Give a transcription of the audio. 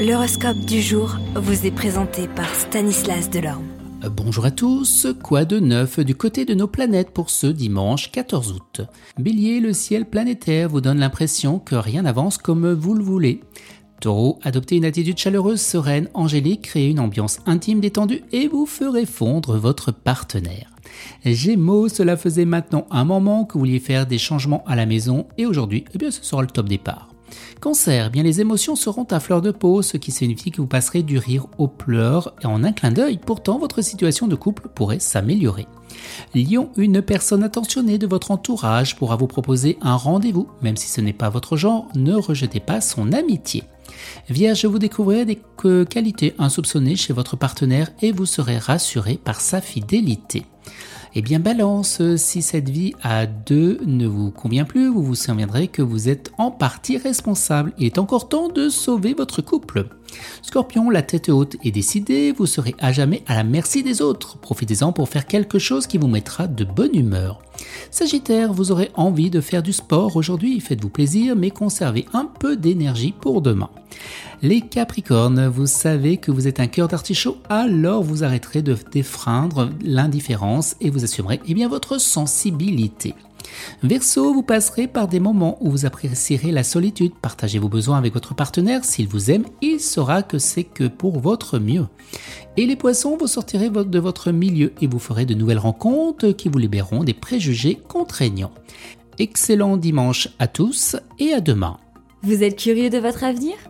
L'horoscope du jour vous est présenté par Stanislas Delorme. Bonjour à tous, quoi de neuf du côté de nos planètes pour ce dimanche 14 août? Bélier, le ciel planétaire vous donne l'impression que rien n'avance comme vous le voulez. Taureau, adoptez une attitude chaleureuse, sereine, angélique, créez une ambiance intime détendue et vous ferez fondre votre partenaire. Gémeaux, cela faisait maintenant un moment que vous vouliez faire des changements à la maison et aujourd'hui, eh bien, ce sera le top départ. Cancer, bien les émotions seront à fleur de peau, ce qui signifie que vous passerez du rire aux pleurs et en un clin d'œil, pourtant votre situation de couple pourrait s'améliorer. Lion, une personne attentionnée de votre entourage pourra vous proposer un rendez-vous, même si ce n'est pas votre genre, ne rejetez pas son amitié. Vierge, vous découvrirez des qualités insoupçonnées chez votre partenaire et vous serez rassuré par sa fidélité. Eh bien balance, si cette vie à deux ne vous convient plus, vous vous souviendrez que vous êtes en partie responsable. Il est encore temps de sauver votre couple. Scorpion, la tête haute et décidée, vous serez à jamais à la merci des autres. Profitez-en pour faire quelque chose qui vous mettra de bonne humeur. Sagittaire, vous aurez envie de faire du sport aujourd'hui, faites-vous plaisir, mais conservez un peu d'énergie pour demain. Les Capricornes, vous savez que vous êtes un cœur d'artichaut, alors vous arrêterez de défreindre l'indifférence et vous assumerez eh bien, votre sensibilité. Verseau, vous passerez par des moments où vous apprécierez la solitude. Partagez vos besoins avec votre partenaire. S'il vous aime, il saura que c'est que pour votre mieux. Et les poissons, vous sortirez de votre milieu et vous ferez de nouvelles rencontres qui vous libéreront des préjugés contraignants. Excellent dimanche à tous et à demain. Vous êtes curieux de votre avenir?